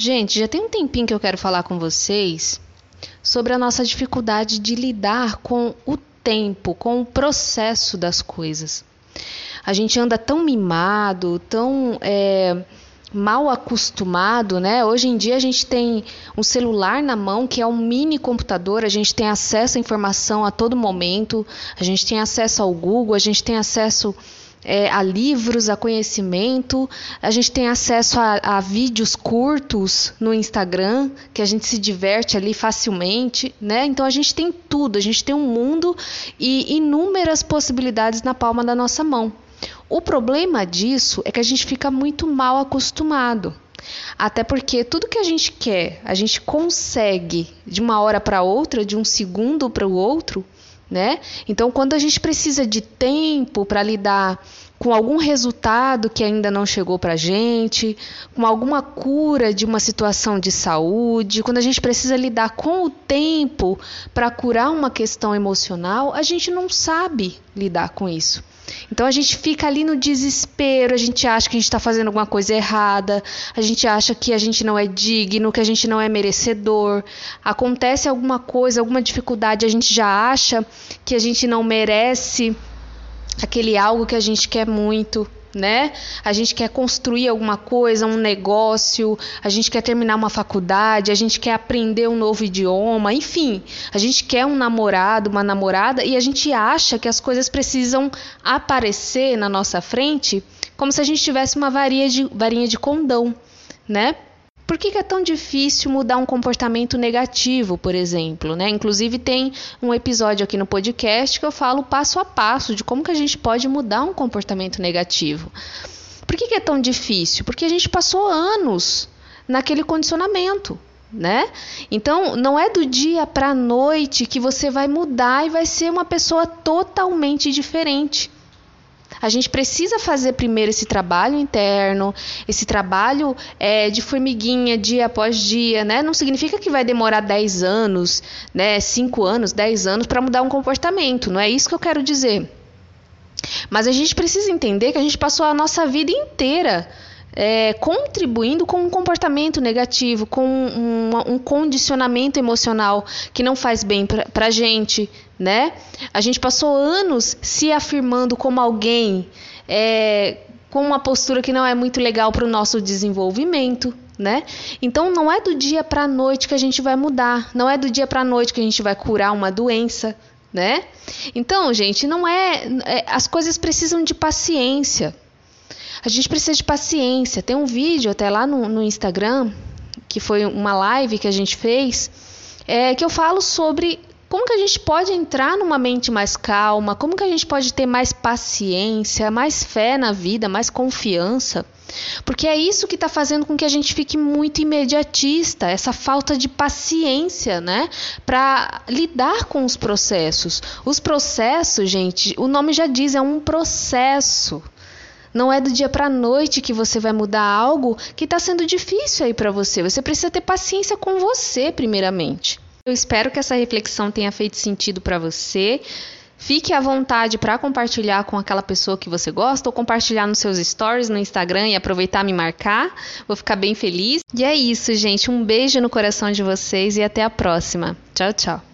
Gente, já tem um tempinho que eu quero falar com vocês sobre a nossa dificuldade de lidar com o tempo, com o processo das coisas. A gente anda tão mimado, tão é, mal acostumado, né? Hoje em dia a gente tem um celular na mão que é um mini computador, a gente tem acesso à informação a todo momento, a gente tem acesso ao Google, a gente tem acesso é, a livros, a conhecimento, a gente tem acesso a, a, vídeos curtos no Instagram, que a gente se diverte ali facilmente, né? Então a gente tem tudo, a gente tem um mundo e inúmeras possibilidades na palma da nossa mão. O problema disso é que a gente fica muito mal acostumado. Até porque tudo que a gente quer, a gente consegue de uma hora para outra, de um segundo para o outro, né? Então, quando a gente precisa de tempo para lidar com algum resultado que ainda não chegou para a gente, com alguma cura de uma situação de saúde, quando a gente precisa lidar com o tempo para curar uma questão emocional, a gente não sabe lidar com isso. Então a gente fica ali no desespero, a gente acha que a gente está fazendo alguma coisa errada, a gente acha que a gente não é digno, que a gente não é merecedor. Acontece alguma coisa, alguma dificuldade, a gente já acha que a gente não merece aquele algo que a gente quer muito né? A gente quer construir alguma coisa, um negócio, a gente quer terminar uma faculdade, a gente quer aprender um novo idioma, enfim, a gente quer um namorado, uma namorada e a gente acha que as coisas precisam aparecer na nossa frente como se a gente tivesse uma varinha de, varinha de condão, né? Por que, que, é tão difícil mudar um comportamento negativo, por exemplo? Né? Inclusive tem um episódio aqui no podcast que eu falo passo a passo de como que a gente pode mudar um comportamento negativo. Por que, que é tão difícil? Porque a gente passou anos naquele condicionamento. Né? Então, não é do dia para a noite que você vai mudar e vai ser uma pessoa totalmente diferente. A gente precisa fazer primeiro esse trabalho interno, esse trabalho é, de formiguinha dia após dia, né? Não significa que vai demorar 10 anos, né? 5 anos, 10 anos para mudar um comportamento, não é isso que eu quero dizer. Mas a gente precisa entender que a gente passou a nossa vida inteira é, contribuindo com um comportamento negativo, com um, um condicionamento emocional que não faz bem para a gente, né? A gente passou anos se afirmando como alguém é, com uma postura que não é muito legal para o nosso desenvolvimento, né? Então não é do dia para a noite que a gente vai mudar, não é do dia para a noite que a gente vai curar uma doença, né? Então, gente, não é, é as coisas precisam de paciência. A gente precisa de paciência. Tem um vídeo até lá no, no Instagram, que foi uma live que a gente fez, é, que eu falo sobre como que a gente pode entrar numa mente mais calma, como que a gente pode ter mais paciência, mais fé na vida, mais confiança. Porque é isso que está fazendo com que a gente fique muito imediatista, essa falta de paciência, né? Para lidar com os processos. Os processos, gente, o nome já diz, é um processo. Não é do dia para a noite que você vai mudar algo que está sendo difícil aí para você. Você precisa ter paciência com você, primeiramente. Eu espero que essa reflexão tenha feito sentido para você. Fique à vontade para compartilhar com aquela pessoa que você gosta ou compartilhar nos seus stories no Instagram e aproveitar me marcar. Vou ficar bem feliz. E é isso, gente. Um beijo no coração de vocês e até a próxima. Tchau, tchau.